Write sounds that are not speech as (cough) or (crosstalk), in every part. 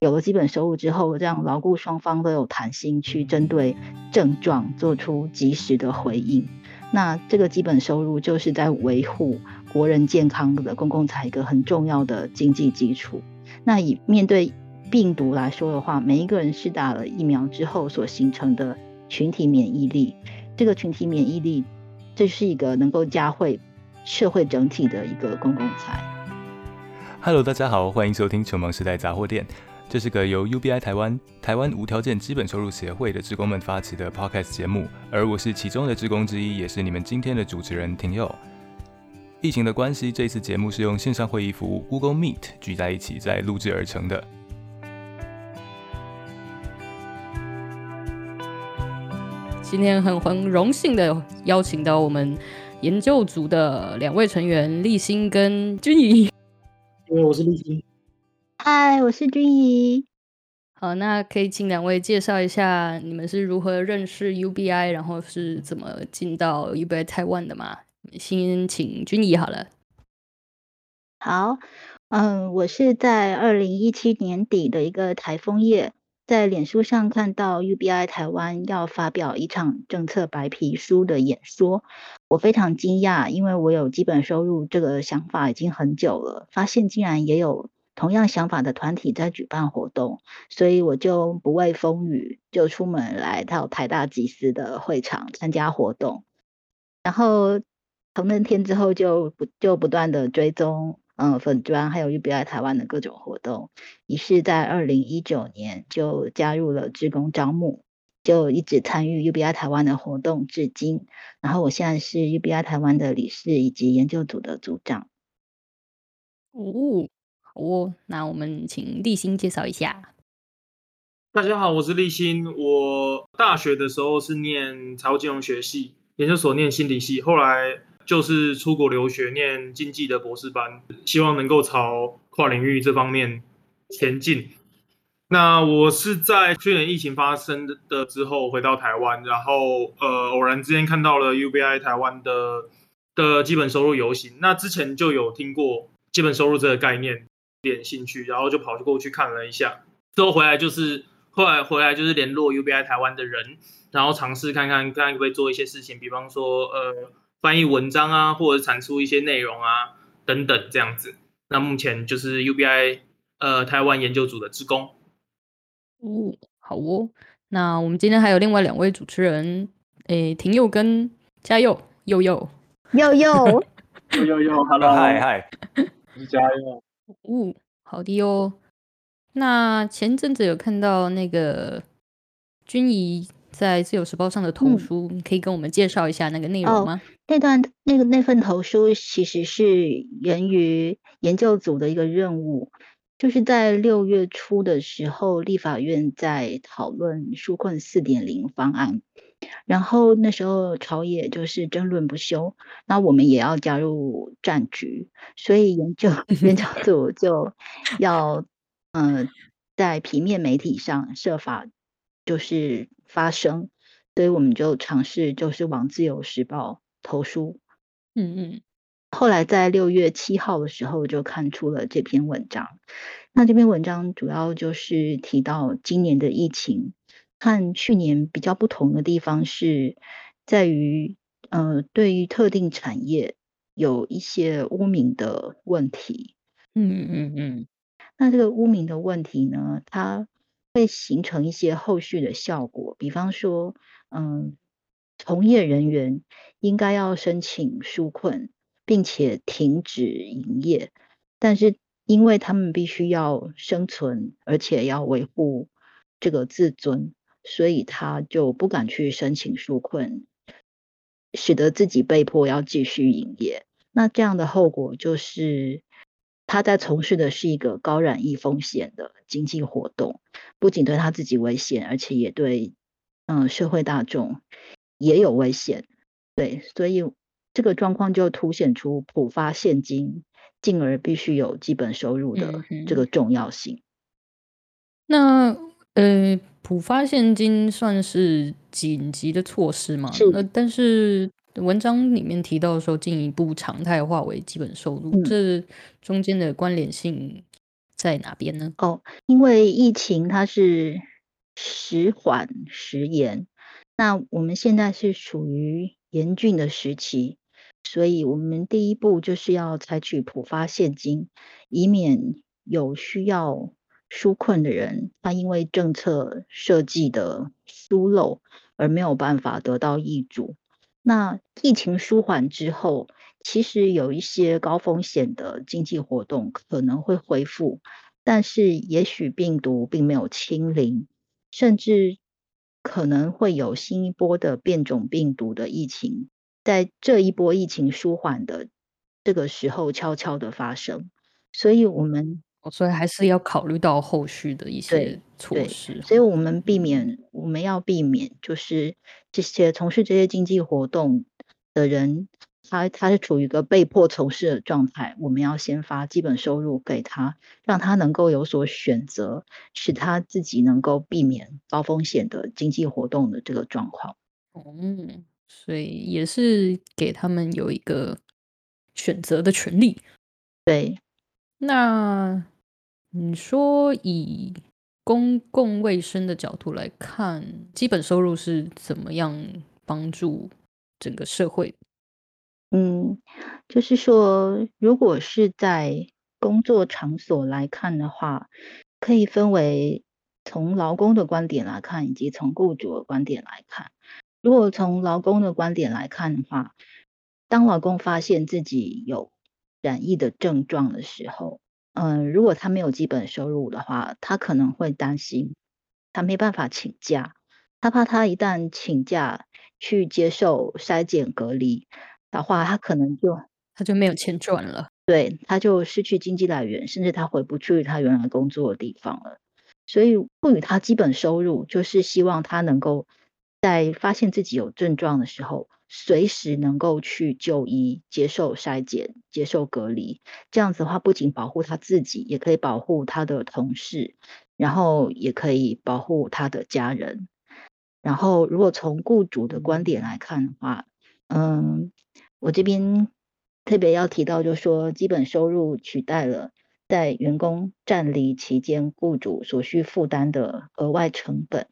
有了基本收入之后，这样牢固双方都有弹性去针对症状做出及时的回应。那这个基本收入就是在维护国人健康的公共财一个很重要的经济基础。那以面对病毒来说的话，每一个人施打了疫苗之后所形成的群体免疫力，这个群体免疫力，这是一个能够加惠社会整体的一个公共财。Hello，大家好，欢迎收听《穷忙时代杂货店》。这是个由 UBI 台湾台湾无条件基本收入协会的职工们发起的 Podcast 节目，而我是其中的职工之一，也是你们今天的主持人廷佑。疫情的关系，这次节目是用线上会议服务 Google Meet 聚在一起再录制而成的。今天很很荣幸的邀请到我们研究组的两位成员立新跟君怡。对，我是立新。嗨，我是君怡。好，那可以请两位介绍一下你们是如何认识 UBI，然后是怎么进到 UBI 台湾的吗？先请君怡好了。好，嗯，我是在二零一七年底的一个台风夜，在脸书上看到 UBI 台湾要发表一场政策白皮书的演说，我非常惊讶，因为我有基本收入这个想法已经很久了，发现竟然也有。同样想法的团体在举办活动，所以我就不畏风雨，就出门来到台大集思的会场参加活动。然后从那天之后，就不就不断的追踪，嗯，粉砖还有 UBI 台湾的各种活动。于是，在二零一九年就加入了志工招募，就一直参与 UBI 台湾的活动至今。然后我现在是 UBI 台湾的理事以及研究组的组长。哦。哦，那我们请立新介绍一下。大家好，我是立新。我大学的时候是念财务金融学系，研究所念心理系，后来就是出国留学念经济的博士班，希望能够朝跨领域这方面前进。那我是在去年疫情发生的之后回到台湾，然后呃偶然之间看到了 UBI 台湾的的基本收入游行。那之前就有听过基本收入这个概念。点兴趣，然后就跑去过去看了一下，之后回来就是后来回来就是联络 UBI 台湾的人，然后尝试看看看可不可以做一些事情，比方说呃翻译文章啊，或者产出一些内容啊等等这样子。那目前就是 UBI 呃台湾研究组的职工。哦，好哦。那我们今天还有另外两位主持人，诶，廷佑跟嘉佑，佑佑，佑佑，(laughs) 佑佑佑，Hello，嗨嗨，加油。哦，好的哦。那前阵子有看到那个君怡在自由时报上的投书，你可以跟我们介绍一下那个内容吗？那段那个那份投书其实是源于研究组的一个任务，就是在六月初的时候，立法院在讨论纾困四点零方案。然后那时候朝野就是争论不休，那我们也要加入战局，所以研究 (laughs) 研究组就要嗯在平面媒体上设法就是发声，所以我们就尝试就是往自由时报投书，嗯嗯，后来在六月七号的时候就看出了这篇文章，那这篇文章主要就是提到今年的疫情。和去年比较不同的地方是在于，呃，对于特定产业有一些污名的问题。嗯嗯嗯。那这个污名的问题呢，它会形成一些后续的效果，比方说，嗯，从业人员应该要申请纾困，并且停止营业，但是因为他们必须要生存，而且要维护这个自尊。所以他就不敢去申请纾困，使得自己被迫要继续营业。那这样的后果就是，他在从事的是一个高染疫风险的经济活动，不仅对他自己危险，而且也对嗯社会大众也有危险。对，所以这个状况就凸显出普发现金，进而必须有基本收入的这个重要性。那呃。普发现金算是紧急的措施吗？是。那，但是文章里面提到说进一步常态化为基本收入，这中间的关联性在哪边呢？哦，因为疫情它是时缓时延，那我们现在是属于严峻的时期，所以我们第一步就是要采取普发现金，以免有需要纾困的人，他因为政策设计的疏漏而没有办法得到益助。那疫情舒缓之后，其实有一些高风险的经济活动可能会恢复，但是也许病毒并没有清零，甚至可能会有新一波的变种病毒的疫情，在这一波疫情舒缓的这个时候悄悄的发生，所以我们所以还是要考虑到后续的一些措施，所以我们避免我们要避免就是这些从事这些经济活动的人。他他是处于一个被迫从事的状态，我们要先发基本收入给他，让他能够有所选择，使他自己能够避免高风险的经济活动的这个状况。嗯，所以也是给他们有一个选择的权利。对，那你说以公共卫生的角度来看，基本收入是怎么样帮助整个社会？嗯，就是说，如果是在工作场所来看的话，可以分为从劳工的观点来看，以及从雇主的观点来看。如果从劳工的观点来看的话，当劳工发现自己有染疫的症状的时候，嗯，如果他没有基本收入的话，他可能会担心，他没办法请假，他怕他一旦请假去接受筛检隔离。的话，他可能就他就没有钱赚了，对，他就失去经济来源，甚至他回不去他原来工作的地方了。所以赋予他基本收入，就是希望他能够在发现自己有症状的时候，随时能够去就医、接受筛检、接受隔离。这样子的话，不仅保护他自己，也可以保护他的同事，然后也可以保护他的家人。然后，如果从雇主的观点来看的话，嗯。我这边特别要提到，就是说，基本收入取代了在员工站离期间雇主所需负担的额外成本，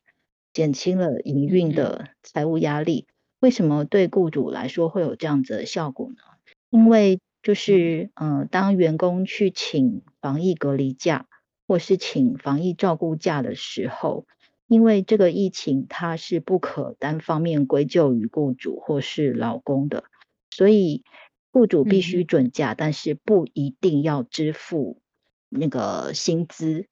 减轻了营运的财务压力。为什么对雇主来说会有这样子的效果呢？因为就是，嗯，当员工去请防疫隔离假或是请防疫照顾假的时候，因为这个疫情它是不可单方面归咎于雇主或是劳工的。所以，雇主必须准假，但是不一定要支付那个薪资。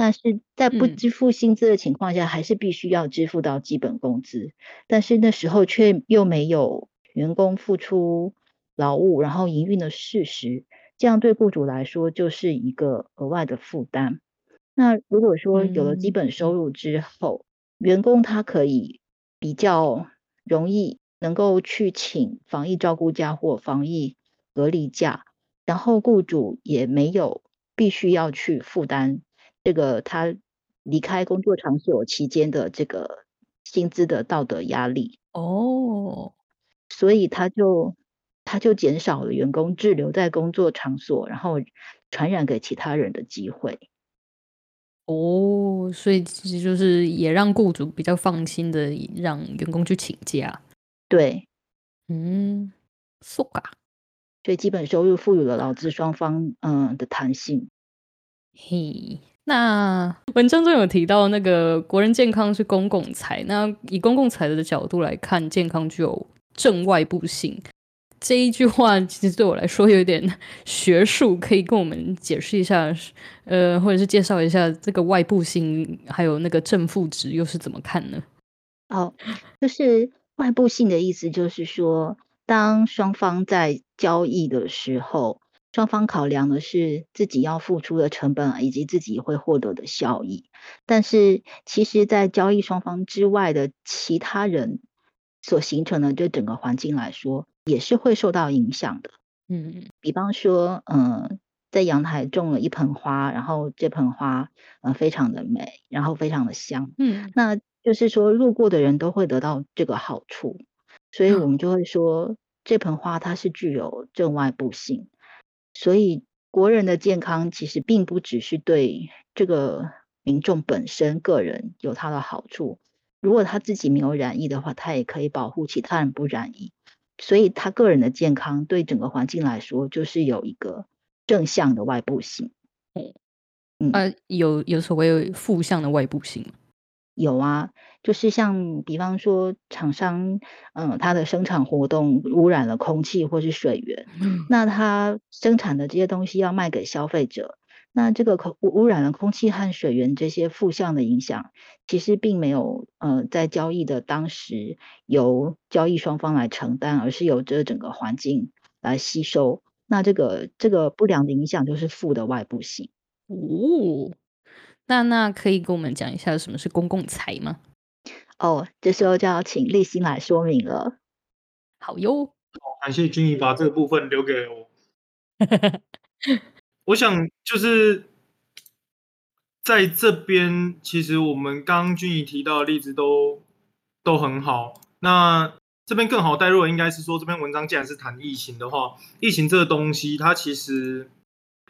但是在不支付薪资的情况下，还是必须要支付到基本工资。但是那时候却又没有员工付出劳务，然后营运的事实，这样对雇主来说就是一个额外的负担。那如果说有了基本收入之后，员工他可以比较容易。能够去请防疫照顾假或防疫隔离假，然后雇主也没有必须要去负担这个他离开工作场所期间的这个薪资的道德压力哦，所以他就他就减少了员工滞留在工作场所，然后传染给其他人的机会。哦，所以其实就是也让雇主比较放心的让员工去请假。对，嗯，so 嘎，所以基本收入赋予了劳资双方嗯的弹性。嘿，那 (laughs) 文章中有提到那个国人健康是公共财，那以公共财的角度来看，健康具有正外部性。这一句话其实对我来说有点学术，可以跟我们解释一下，呃，或者是介绍一下这个外部性，还有那个正负值又是怎么看呢？哦，就是。外部性的意思就是说，当双方在交易的时候，双方考量的是自己要付出的成本以及自己会获得的效益。但是，其实，在交易双方之外的其他人所形成的对整个环境来说，也是会受到影响的。嗯，比方说，嗯，在阳台种了一盆花，然后这盆花呃非常的美，然后非常的香。嗯，那。就是说，路过的人都会得到这个好处，所以我们就会说，这盆花它是具有正外部性，所以国人的健康其实并不只是对这个民众本身个人有他的好处，如果他自己没有染疫的话，他也可以保护其他人不染疫。所以他个人的健康对整个环境来说，就是有一个正向的外部性。嗯，啊，有有所谓负向的外部性吗？有啊，就是像比方说厂商，嗯，它的生产活动污染了空气或是水源，嗯那它生产的这些东西要卖给消费者，那这个空污染了空气和水源这些负向的影响，其实并没有呃在交易的当时由交易双方来承担，而是由这整个环境来吸收。那这个这个不良的影响就是负的外部性。哦。那那可以跟我们讲一下什么是公共财吗？哦，这时候就要请立新来说明了。好哟，好，感谢君怡把这个部分留给我。(laughs) 我想就是在这边，其实我们刚刚君怡提到的例子都都很好。那这边更好带入的应该是说，这篇文章既然是谈疫情的话，疫情这个东西它其实。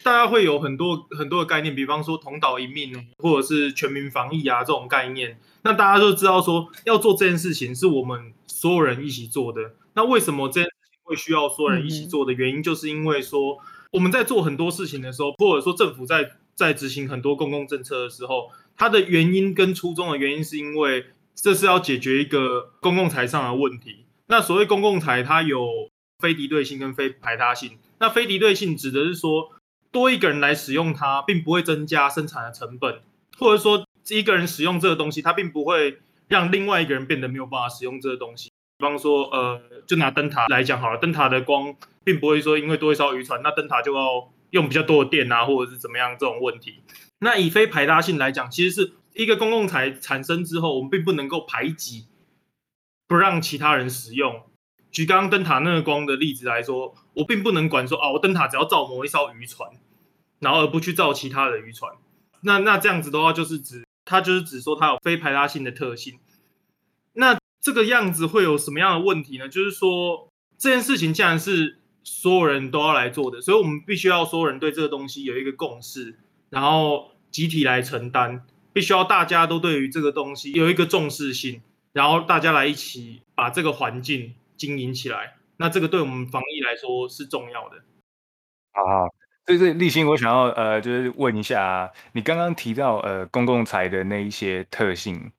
大家会有很多很多的概念，比方说同岛一命或者是全民防疫啊这种概念。那大家都知道说要做这件事情是我们所有人一起做的。那为什么这件事情会需要所有人一起做的原因，就是因为说我们在做很多事情的时候，或者说政府在在执行很多公共政策的时候，它的原因跟初衷的原因，是因为这是要解决一个公共财上的问题。那所谓公共财，它有非敌对性跟非排他性。那非敌对性指的是说。多一个人来使用它，并不会增加生产的成本，或者说一个人使用这个东西，它并不会让另外一个人变得没有办法使用这个东西。比方说，呃，就拿灯塔来讲好了，灯塔的光并不会说因为多一艘渔船，那灯塔就要用比较多的电啊，或者是怎么样这种问题。那以非排他性来讲，其实是一个公共财产生之后，我们并不能够排挤，不让其他人使用。举刚刚灯塔那个光的例子来说，我并不能管说啊，我灯塔只要照某一艘渔船，然后而不去照其他的渔船。那那这样子的话，就是指它就是指说它有非排他性的特性。那这个样子会有什么样的问题呢？就是说这件事情既然是所有人都要来做的，所以我们必须要所有人对这个东西有一个共识，然后集体来承担，必须要大家都对于这个东西有一个重视性，然后大家来一起把这个环境。经营起来，那这个对我们防疫来说是重要的。好好，所以这立新，我想要呃，就是问一下，你刚刚提到呃公共财的那一些特性，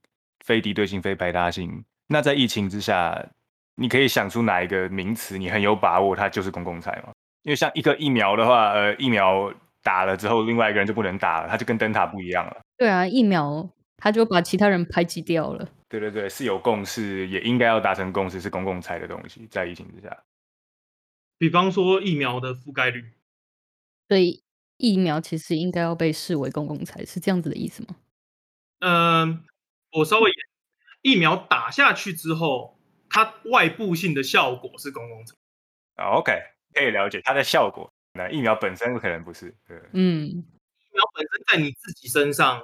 非敌对性、非排他性，那在疫情之下，你可以想出哪一个名词，你很有把握，它就是公共财吗？因为像一个疫苗的话，呃，疫苗打了之后，另外一个人就不能打了，它就跟灯塔不一样了。对啊，疫苗它就把其他人排挤掉了。对对对，是有共识，也应该要达成共识，是公共财的东西，在疫情之下。比方说疫苗的覆盖率，所以疫苗其实应该要被视为公共财，是这样子的意思吗？嗯，我稍微疫苗打下去之后，它外部性的效果是公共财。OK，可以了解它的效果。那疫苗本身可能不是。对，嗯，疫苗本身在你自己身上。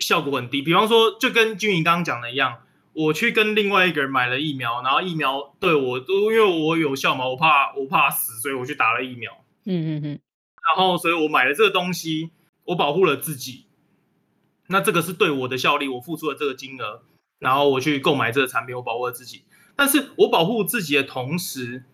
效果很低，比方说，就跟君莹刚刚讲的一样，我去跟另外一个人买了疫苗，然后疫苗对我都因为我有效嘛，我怕我怕死，所以我去打了疫苗。嗯嗯嗯。然后，所以我买了这个东西，我保护了自己。那这个是对我的效力，我付出了这个金额，然后我去购买这个产品，我保护了自己。但是我保护自己的同时，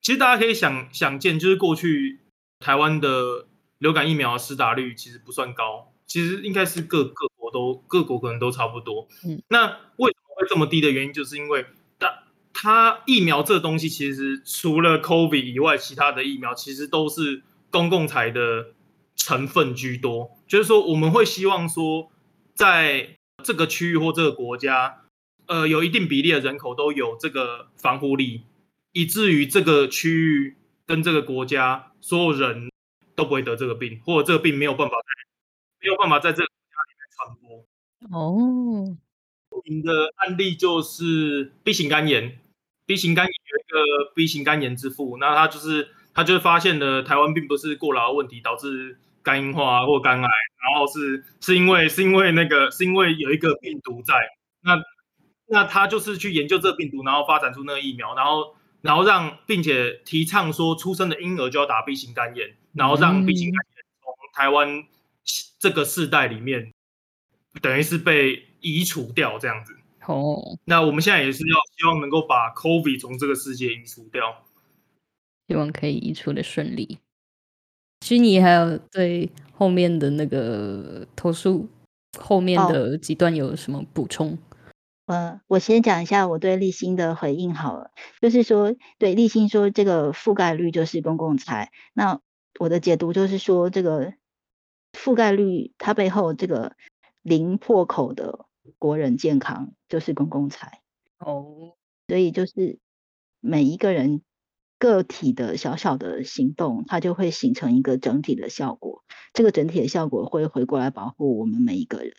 其实大家可以想想见，就是过去台湾的流感疫苗施打率其实不算高。其实应该是各各国都各国可能都差不多。嗯，那为什么会这么低的原因，就是因为它它疫苗这东西，其实除了 COVID 以外，其他的疫苗其实都是公共财的成分居多。就是说，我们会希望说，在这个区域或这个国家，呃，有一定比例的人口都有这个防护力，以至于这个区域跟这个国家所有人都不会得这个病，或者这个病没有办法在。没有办法在这传播哦。著名的案例就是 B 型肝炎，B 型肝炎有一个 B 型肝炎之父，那他就是他就是发现了台湾并不是过劳的问题导致肝硬化或肝癌，然后是是因为是因为那个是因为有一个病毒在，那那他就是去研究这个病毒，然后发展出那个疫苗，然后然后让并且提倡说出生的婴儿就要打 B 型肝炎，然后让 B 型肝炎从台湾这个世代里面，等于是被移除掉这样子。哦，那我们现在也是要希望能够把 COVID 从这个世界移除掉。希望可以移除的顺利。虚拟还有对后面的那个投诉后面的几段有什么补充？呃，我先讲一下我对立新的回应好了，就是说，对立新说这个覆盖率就是公共财，那我的解读就是说，这个覆盖率它背后这个零破口的国人健康就是公共财哦，所以就是每一个人个体的小小的行动，它就会形成一个整体的效果，这个整体的效果会回过来保护我们每一个人，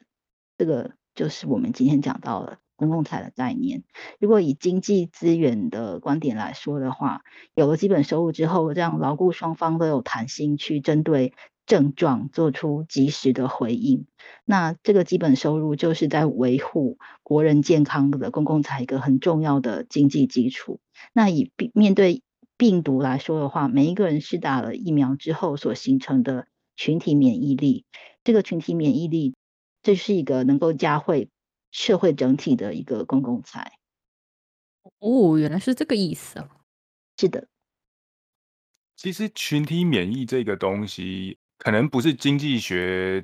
这个就是我们今天讲到的。公共财的概念，如果以经济资源的观点来说的话，有了基本收入之后，让劳雇双方都有弹性去针对症状做出及时的回应。那这个基本收入就是在维护国人健康的公共财一个很重要的经济基础。那以病面对病毒来说的话，每一个人施打了疫苗之后所形成的群体免疫力，这个群体免疫力，这是一个能够加惠。社会整体的一个公共财哦，原来是这个意思啊！是的，其实群体免疫这个东西，可能不是经济学，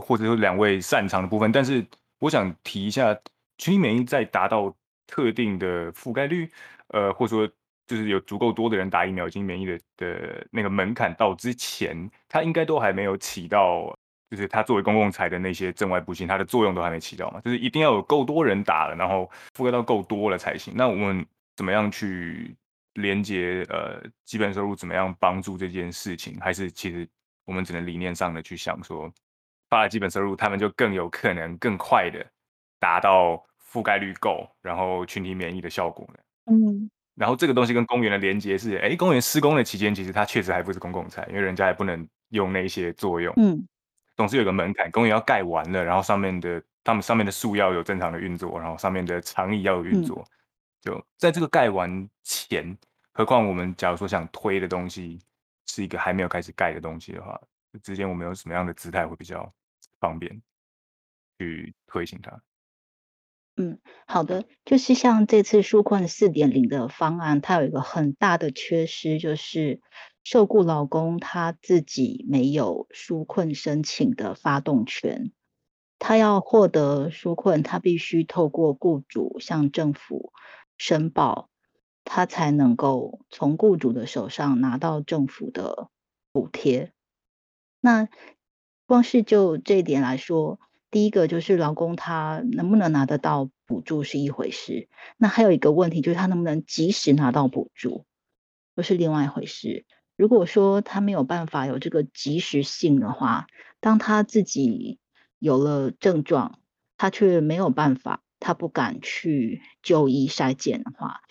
或者说两位擅长的部分，但是我想提一下，群体免疫在达到特定的覆盖率，呃，或者说就是有足够多的人打疫苗已经免疫的的那个门槛到之前，它应该都还没有起到。就是它作为公共财的那些正外部性，它的作用都还没起到嘛，就是一定要有够多人打了，然后覆盖到够多了才行。那我们怎么样去连接呃基本收入，怎么样帮助这件事情？还是其实我们只能理念上的去想说，发了基本收入，他们就更有可能更快的达到覆盖率够，然后群体免疫的效果呢？嗯，然后这个东西跟公园的连接是，哎，公园施工的期间，其实它确实还不是公共财，因为人家也不能用那些作用。嗯。总是有个门槛，公园要盖完了，然后上面的他们上面的树要有正常的运作，然后上面的长椅要有运作。就在这个盖完前，何况我们假如说想推的东西是一个还没有开始盖的东西的话，之间我们有什么样的姿态会比较方便去推行它？嗯，好的，就是像这次纾困四点零的方案，它有一个很大的缺失，就是。受雇劳工他自己没有纾困申请的发动权，他要获得纾困，他必须透过雇主向政府申报，他才能够从雇主的手上拿到政府的补贴。那光是就这一点来说，第一个就是劳工他能不能拿得到补助是一回事，那还有一个问题就是他能不能及时拿到补助，又是另外一回事。如果说他没有办法有这个及时性的话，当他自己有了症状，他却没有办法，他不敢去就医筛检的话，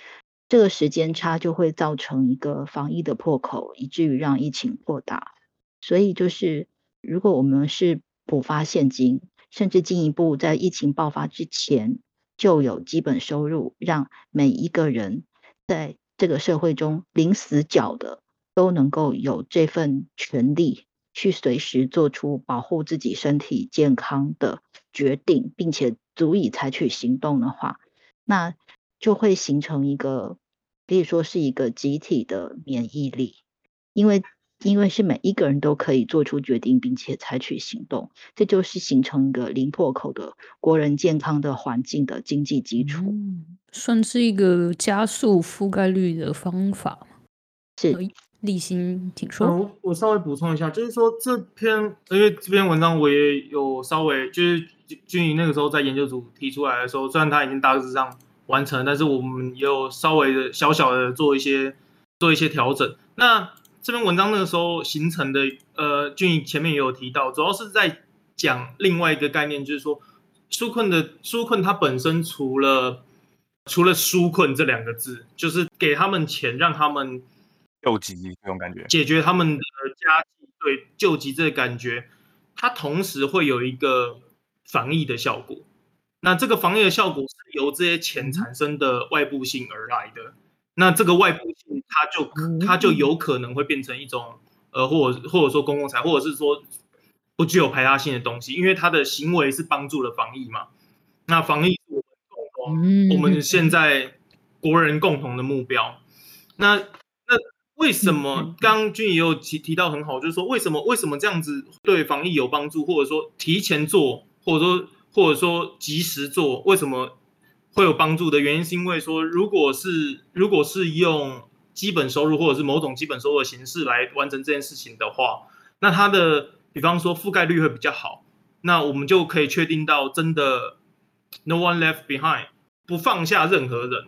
这个时间差就会造成一个防疫的破口，以至于让疫情扩大。所以就是，如果我们是补发现金，甚至进一步在疫情爆发之前就有基本收入，让每一个人在这个社会中零死角的。都能够有这份权利去随时做出保护自己身体健康的决定，并且足以采取行动的话，那就会形成一个可以说是一个集体的免疫力，因为因为是每一个人都可以做出决定，并且采取行动，这就是形成一个零破口的国人健康的环境的经济基础，算是一个加速覆盖率的方法是。立新，请说。我我稍微补充一下，就是说这篇，因为这篇文章我也有稍微，就是君怡那个时候在研究组提出来的时候，虽然他已经大致上完成，但是我们也有稍微的小小的做一些做一些调整。那这篇文章那个时候形成的，呃，君怡前面也有提到，主要是在讲另外一个概念，就是说纾困的纾困，它本身除了除了纾困这两个字，就是给他们钱，让他们。救急这种感觉，解决他们的家计，对救急这个感觉，它同时会有一个防疫的效果。那这个防疫的效果是由这些钱产生的外部性而来的。那这个外部性，它就它就有可能会变成一种呃，或者或者说公共财，或者是说不具有排他性的东西，因为他的行为是帮助了防疫嘛。那防疫是我们共同，我们现在国人共同的目标。那那为什么刚刚君也有提提到很好，就是说为什么为什么这样子对防疫有帮助，或者说提前做，或者说或者说及时做，为什么会有帮助的原因，是因为说如果是如果是用基本收入或者是某种基本收入的形式来完成这件事情的话，那它的比方说覆盖率会比较好，那我们就可以确定到真的 no one left behind，不放下任何人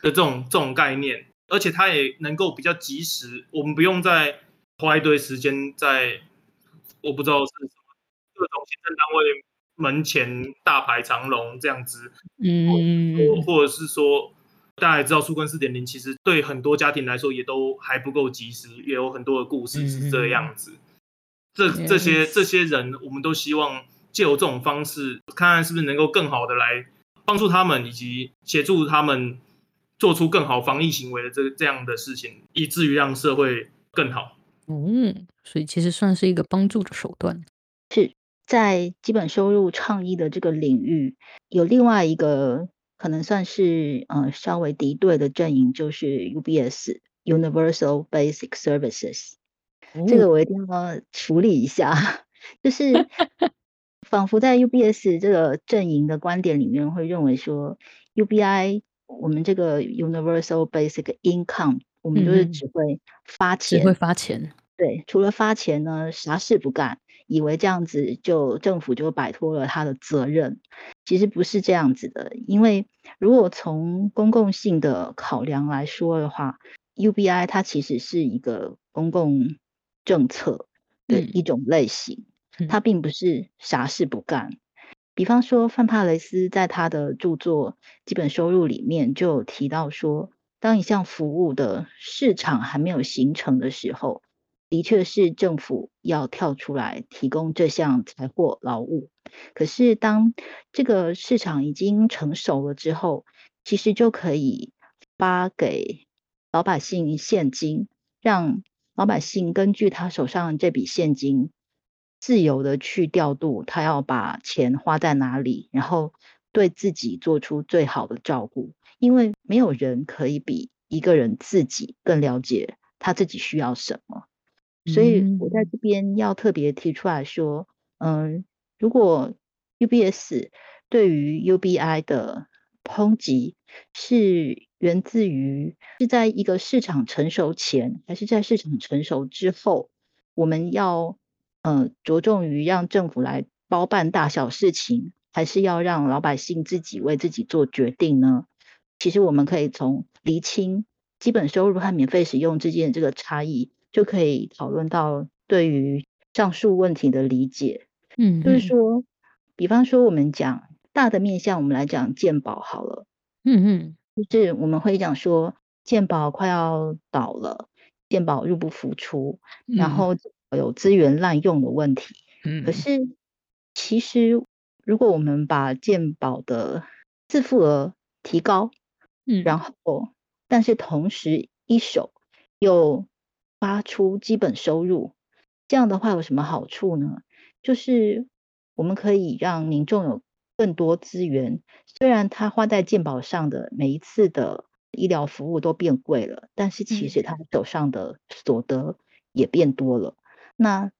的这种这种概念。而且它也能够比较及时，我们不用再花一堆时间在我不知道是什么各种行政单位门前大排长龙这样子，嗯，或或者是说大家也知道树根四点零，其实对很多家庭来说也都还不够及时，也有很多的故事是这样子。这这些这些人，我们都希望借由这种方式，看看是不是能够更好的来帮助他们，以及协助他们。做出更好防疫行为的这这样的事情，以至于让社会更好。嗯，所以其实算是一个帮助的手段。是在基本收入倡议的这个领域，有另外一个可能算是呃稍微敌对的阵营，就是 UBS Universal Basic Services。这个我一定要处理一下，就是 (laughs) 仿佛在 UBS 这个阵营的观点里面，会认为说 UBI。我们这个 universal basic income，我们就是只会发钱，只会发钱。对，除了发钱呢，啥事不干，以为这样子就政府就摆脱了他的责任。其实不是这样子的，因为如果从公共性的考量来说的话，UBI 它其实是一个公共政策的一种类型，它并不是啥事不干。比方说，范帕雷斯在他的著作《基本收入》里面就有提到说，当一项服务的市场还没有形成的时候，的确是政府要跳出来提供这项财货劳务。可是，当这个市场已经成熟了之后，其实就可以发给老百姓现金，让老百姓根据他手上这笔现金。自由的去调度，他要把钱花在哪里，然后对自己做出最好的照顾。因为没有人可以比一个人自己更了解他自己需要什么。所以我在这边要特别提出来说，嗯，如果 UBS 对于 UBI 的抨击是源自于是在一个市场成熟前，还是在市场成熟之后，我们要。呃，着重于让政府来包办大小事情，还是要让老百姓自己为自己做决定呢？其实我们可以从厘清基本收入和免费使用之间的这个差异，就可以讨论到对于上述问题的理解。嗯，就是说，比方说我们讲大的面向，我们来讲鉴宝好了。嗯嗯，就是我们会讲说鉴宝快要倒了，鉴宝入不敷出，然后。有资源滥用的问题，嗯，可是其实如果我们把鉴宝的自付额提高，嗯，然后但是同时一手又发出基本收入，这样的话有什么好处呢？就是我们可以让民众有更多资源，虽然他花在健保上的每一次的医疗服务都变贵了，但是其实他手上的所得也变多了。那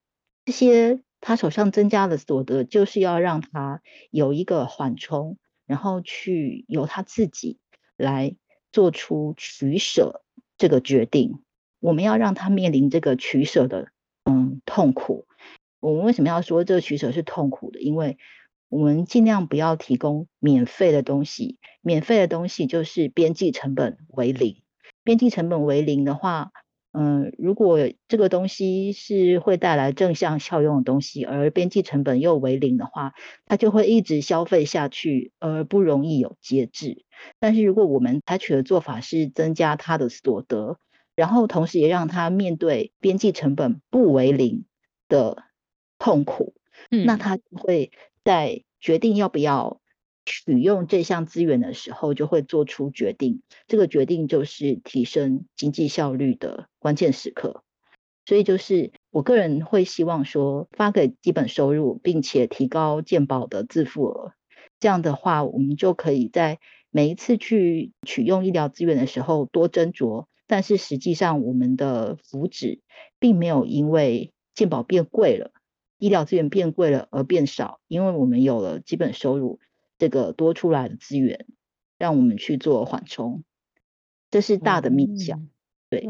这些他手上增加的所得，就是要让他有一个缓冲，然后去由他自己来做出取舍这个决定。我们要让他面临这个取舍的嗯痛苦。我们为什么要说这个取舍是痛苦的？因为我们尽量不要提供免费的东西，免费的东西就是边际成本为零。边际成本为零的话。嗯，如果这个东西是会带来正向效用的东西，而边际成本又为零的话，它就会一直消费下去，而不容易有节制。但是如果我们采取的做法是增加它的所得，然后同时也让他面对边际成本不为零的痛苦，那他会在决定要不要。取用这项资源的时候，就会做出决定。这个决定就是提升经济效率的关键时刻。所以就是我个人会希望说，发给基本收入，并且提高健保的自付额，这样的话，我们就可以在每一次去取用医疗资源的时候多斟酌。但是实际上，我们的福祉并没有因为健保变贵了，医疗资源变贵了而变少，因为我们有了基本收入这个多出来的资源，让我们去做缓冲，这是大的面向。对。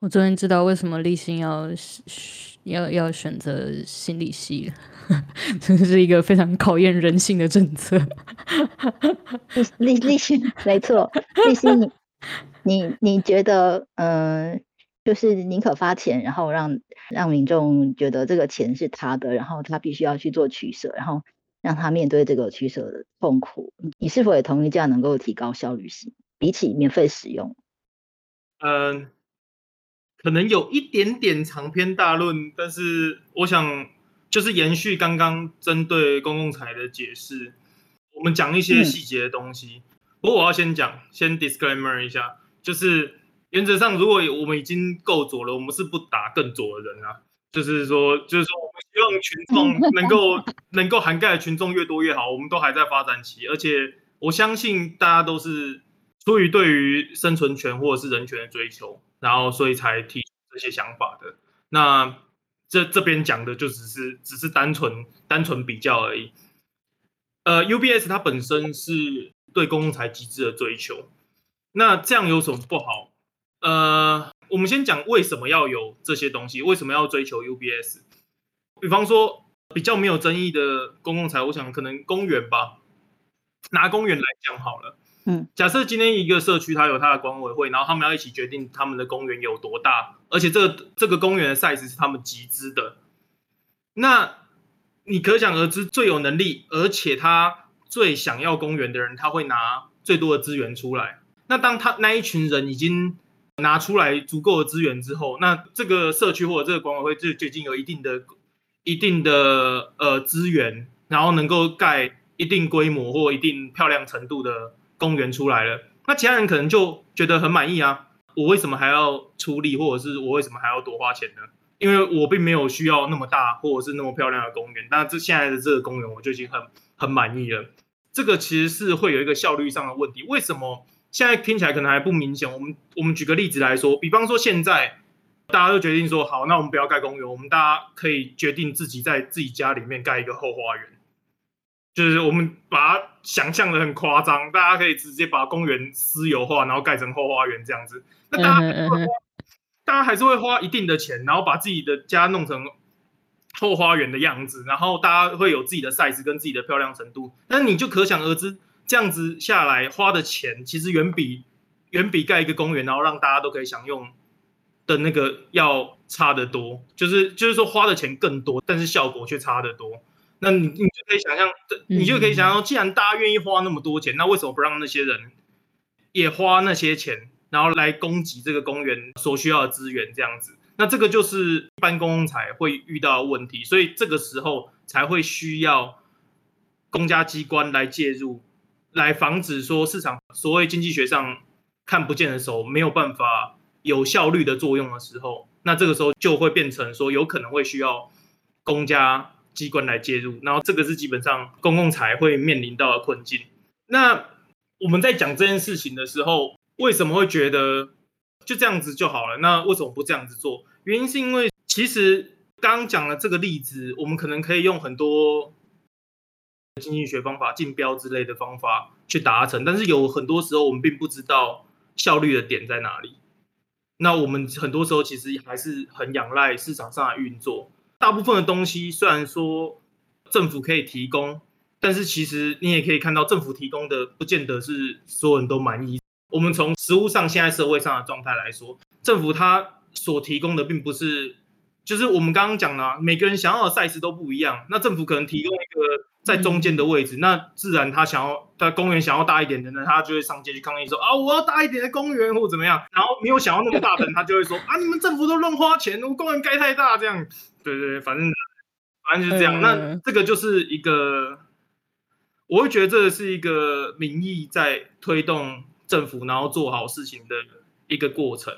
我终于知道为什么立新要要要选择心理系了，(laughs) 这是一个非常考验人性的政策。立立立新没错，立新你你你觉得，嗯，就是宁可发钱，然后让让民众觉得这个钱是他的，然后他必须要去做取舍，然后让他面对这个取舍的痛苦。你是否也同意这样能够提高效率性，比起免费使用？嗯。可能有一点点长篇大论，但是我想就是延续刚刚针对公共财的解释，我们讲一些细节的东西。不过我要先讲，先 disclaimer 一下，就是原则上，如果我们已经够左了，我们是不打更左的人啊。就是说，就是说，我们希望群众 (laughs) 能够能够涵盖的群众越多越好。我们都还在发展期，而且我相信大家都是出于对于生存权或者是人权的追求。然后，所以才提出这些想法的。那这这边讲的就只是只是单纯单纯比较而已。呃，UBS 它本身是对公共财机制的追求，那这样有什么不好？呃，我们先讲为什么要有这些东西，为什么要追求 UBS？比方说比较没有争议的公共财，我想可能公园吧，拿公园来讲好了。嗯，假设今天一个社区它有它的管委会，然后他们要一起决定他们的公园有多大，而且这个这个公园的 size 是他们集资的，那你可想而知，最有能力而且他最想要公园的人，他会拿最多的资源出来。那当他那一群人已经拿出来足够的资源之后，那这个社区或者这个管委会就就已经有一定的一定的呃资源，然后能够盖一定规模或一定漂亮程度的。公园出来了，那其他人可能就觉得很满意啊。我为什么还要出力，或者是我为什么还要多花钱呢？因为我并没有需要那么大或者是那么漂亮的公园。但这现在的这个公园我就已经很很满意了。这个其实是会有一个效率上的问题。为什么现在听起来可能还不明显？我们我们举个例子来说，比方说现在大家都决定说好，那我们不要盖公园，我们大家可以决定自己在自己家里面盖一个后花园。就是我们把它想象的很夸张，大家可以直接把公园私有化，然后盖成后花园这样子。那大家大家还是会花一定的钱，然后把自己的家弄成后花园的样子，然后大家会有自己的 size 跟自己的漂亮程度。但你就可想而知，这样子下来花的钱，其实远比远比盖一个公园，然后让大家都可以享用的那个要差得多。就是就是说花的钱更多，但是效果却差得多。那你你就可以想象，你就可以想象，既然大家愿意花那么多钱，那为什么不让那些人也花那些钱，然后来供给这个公园所需要的资源？这样子，那这个就是一般公共财会遇到的问题，所以这个时候才会需要公家机关来介入，来防止说市场所谓经济学上看不见的手没有办法有效率的作用的时候，那这个时候就会变成说有可能会需要公家。机关来介入，然后这个是基本上公共财会面临到的困境。那我们在讲这件事情的时候，为什么会觉得就这样子就好了？那为什么不这样子做？原因是因为其实刚刚讲了这个例子，我们可能可以用很多经济学方法、竞标之类的方法去达成，但是有很多时候我们并不知道效率的点在哪里。那我们很多时候其实还是很仰赖市场上的运作。大部分的东西虽然说政府可以提供，但是其实你也可以看到，政府提供的不见得是所有人都满意。我们从实物上现在社会上的状态来说，政府它所提供的并不是，就是我们刚刚讲了，每个人想要的赛事都不一样。那政府可能提供一个在中间的位置，那自然他想要他公园想要大一点的呢，他就会上街去抗议说啊，我要大一点的公园或怎么样。然后没有想要那么大的，他就会说啊，你们政府都乱花钱，我公园盖太大这样。对对，反正反正就是这样。那这个就是一个，我会觉得这是一个民意在推动政府，然后做好事情的一个过程。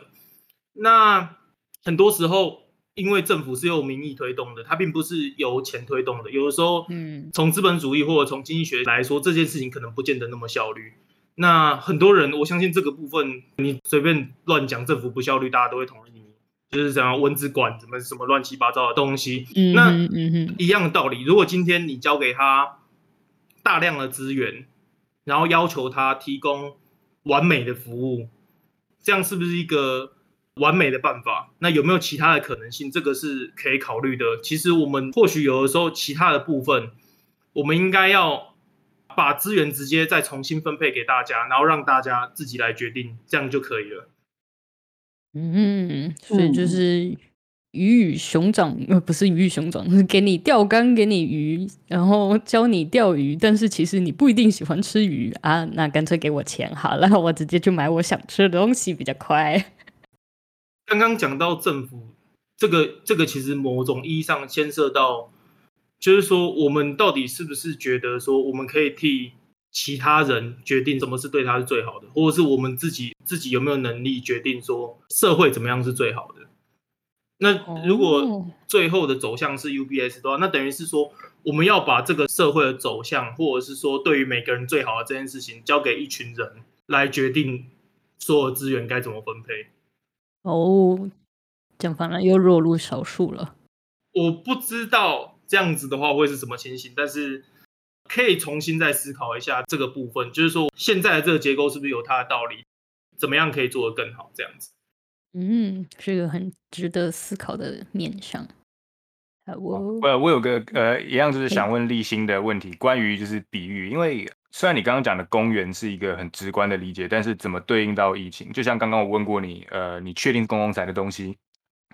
那很多时候因为政府是由民意推动的，它并不是由钱推动的。有的时候，嗯，从资本主义或者从经济学来说，这件事情可能不见得那么效率。那很多人，我相信这个部分，你随便乱讲政府不效率，大家都会同意你，就是怎样蚊子馆什么什么乱七八糟的东西。嗯那哼嗯哼，一样的道理，如果今天你交给他大量的资源，然后要求他提供完美的服务，这样是不是一个完美的办法？那有没有其他的可能性？这个是可以考虑的。其实我们或许有的时候其他的部分，我们应该要把资源直接再重新分配给大家，然后让大家自己来决定，这样就可以了。嗯，所以就是鱼与熊掌，呃，不是鱼与熊掌，是给你钓竿，给你鱼，然后教你钓鱼，但是其实你不一定喜欢吃鱼啊，那干脆给我钱好了，我直接去买我想吃的东西比较快。刚刚讲到政府这个，这个其实某种意义上牵涉到，就是说我们到底是不是觉得说我们可以替其他人决定什么是对他是最好的，或者是我们自己自己有没有能力决定说社会怎么样是最好的？那如果哦最后的走向是 UBS 的话，那等于是说我们要把这个社会的走向，或者是说对于每个人最好的这件事情，交给一群人来决定所有资源该怎么分配。哦，讲反了又落入少数了。我不知道这样子的话会是什么情形，但是可以重新再思考一下这个部分，就是说现在的这个结构是不是有它的道理，怎么样可以做得更好，这样子。嗯，是个很值得思考的面向。好哦，呃，我有个呃，一样就是想问立新的问题，关于就是比喻，因为虽然你刚刚讲的公园是一个很直观的理解，但是怎么对应到疫情？就像刚刚我问过你，呃，你确定公共财的东西，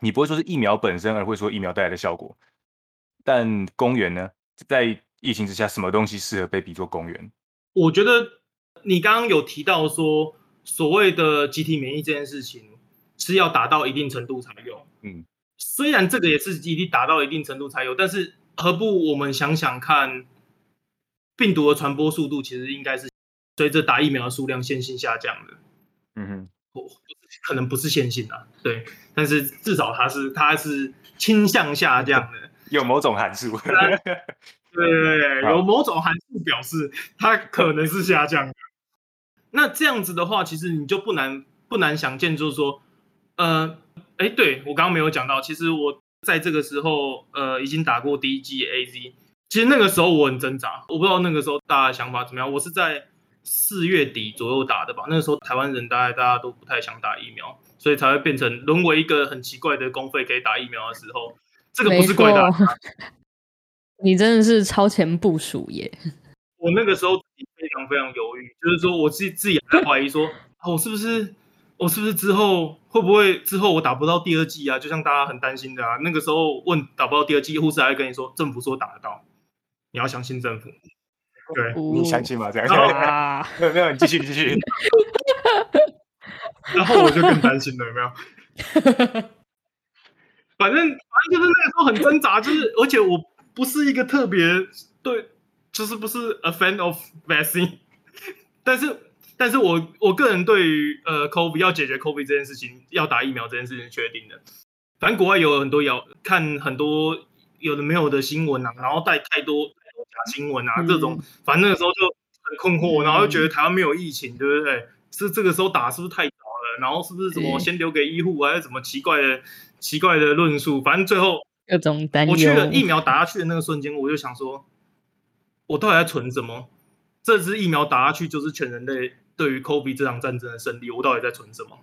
你不会说是疫苗本身，而会说疫苗带来的效果。但公园呢，在疫情之下，什么东西适合被比作公园？我觉得你刚刚有提到说，所谓的集体免疫这件事情是要达到一定程度才有。嗯，虽然这个也是一定达到一定程度才有，但是何不我们想想看，病毒的传播速度其实应该是随着打疫苗的数量线性下降的。嗯哼，不可能不是线性啊，对，但是至少它是它是倾向下降的，(laughs) 有某种函数。(laughs) 对对有某种函数表示它可能是下降的。那这样子的话，其实你就不难不难想见，就是说，呃，哎，对我刚刚没有讲到，其实我在这个时候，呃，已经打过第一剂 AZ，其实那个时候我很挣扎，我不知道那个时候大家想法怎么样。我是在四月底左右打的吧，那个时候台湾人大概大家都不太想打疫苗，所以才会变成沦为一个很奇怪的公费可以打疫苗的时候。这个不是怪大家，你真的是超前部署耶！我那个时候非常非常犹豫，就是说我自己自己还在怀疑说，啊，我是不是我是不是之后会不会之后我打不到第二剂啊？就像大家很担心的啊，那个时候问打不到第二剂，护士还会跟你说政府说打得到，你要相信政府。对，你相信吗？这样？啊，(laughs) 没有没有，你继续你继续。(laughs) 然后我就更担心了，有没有？(laughs) 反正反正就是那个时候很挣扎，就是而且我不是一个特别对，就是不是 a fan of vaccine，但是但是我我个人对于呃 COVID 要解决 COVID 这件事情，要打疫苗这件事情是确定的。反正国外有很多谣，看很多有的没有的新闻啊，然后带太多假新闻啊，嗯这种反正那个时候就很困惑，嗯然后又觉得台湾没有疫情，对不对？是这个时候打是不是太早了？然后是不是什么对先留给医护，还是什么奇怪的奇怪的论述？反正最后各种担忧。我去了疫苗打下去的那个瞬间，我就想说，我到底在存什么？这支疫苗打下去就是全人类对于 COVID 这场战争的胜利，我到底在存什么？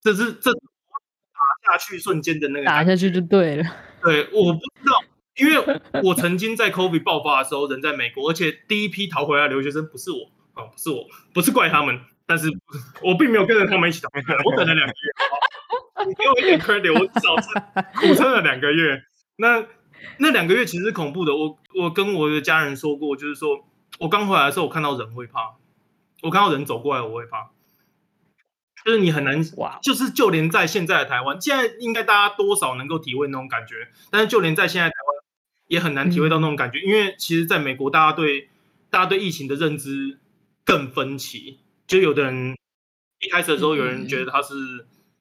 这是这打下去瞬间的那个打下去就对了。对，我不知道，因为我曾经在 COVID 爆发的时候人在美国，而且第一批逃回来的留学生不是我哦，不是我，不是怪他们，但是我并没有跟着他们一起逃回来，我等了两个月，你给我一点 credit，我至少是苦撑了两个月。那那两个月其实是恐怖的，我我跟我的家人说过，就是说我刚回来的时候，我看到人会怕，我看到人走过来我会怕，就是你很难哇，就是就连在现在的台湾，现在应该大家多少能够体会那种感觉，但是就连在现在台湾也很难体会到那种感觉，因为其实在美国，大家对大家对疫情的认知更分歧，就有的人一开始的时候，有人觉得他是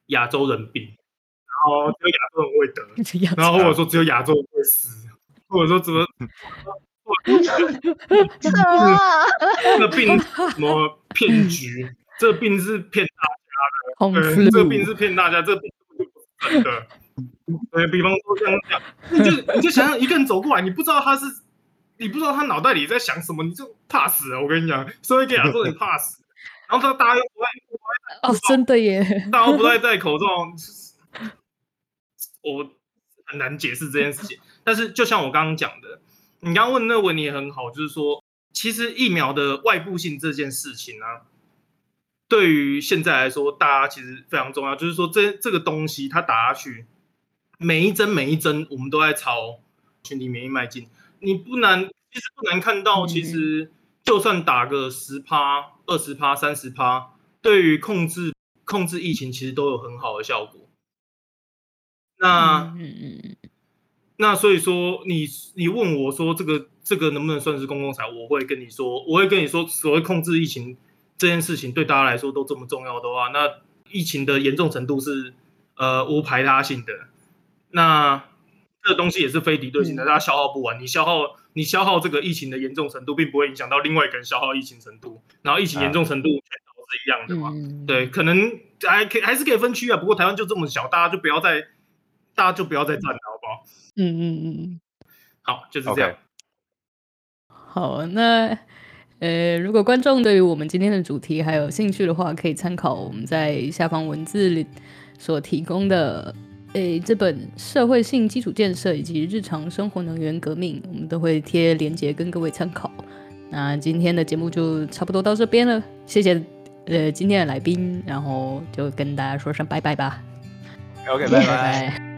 亚洲人病，然后，只有亚洲人会得，(laughs) 然后或者说只有亚洲人会死，或者说怎么，(laughs) 什么？这个病什么骗局？这个病是骗大家红的，对，这个病是骗大家，这个病不是真的。对比方说这样讲，你就你就想想一个人走过来，你不知道他是，你不知道他脑袋里在想什么，你就怕死了。我跟你讲，所以给亚洲人怕死，然后他大家又不爱哦，真的耶，大家不爱戴口罩，我很难解释这件事情。但是就像我刚刚讲的，你刚刚问那个问题也很好，就是说，其实疫苗的外部性这件事情呢、对于现在来说，大家其实非常重要。就是说这，这个东西它打下去，每一针每一针，我们都在朝群体免疫迈进。你不难，其实不难看到，嗯其实就算打个十趴、二十趴、三十趴，对于控制控制疫情，其实都有很好的效果。那、嗯嗯嗯，那所以说，你你问我说这个这个能不能算是公共财？我会跟你说，我会跟你说，所谓控制疫情这件事情对大家来说都这么重要的话，那疫情的严重程度是呃无排他性的。那这个东西也是非敌对性的，嗯大家消耗不完。你消耗你消耗这个疫情的严重程度，并不会影响到另外一个人消耗疫情程度，然后疫情严重程度全都是一样的嘛？嗯，对，可能还可以还是可以分区啊，不过台湾就这么小，大家就不要再大家就不要再战了，好不好？嗯嗯嗯，好，就是这样。好，那呃，如果观众对于我们今天的主题还有兴趣的话，可以参考我们在下方文字里所提供的。诶，这本社会性基础建设以及日常生活能源革命，我们都会贴链接跟各位参考。那今天的节目就差不多到这边了，谢谢呃今天的来宾，然后就跟大家说声拜拜吧，OK，拜拜拜。拜。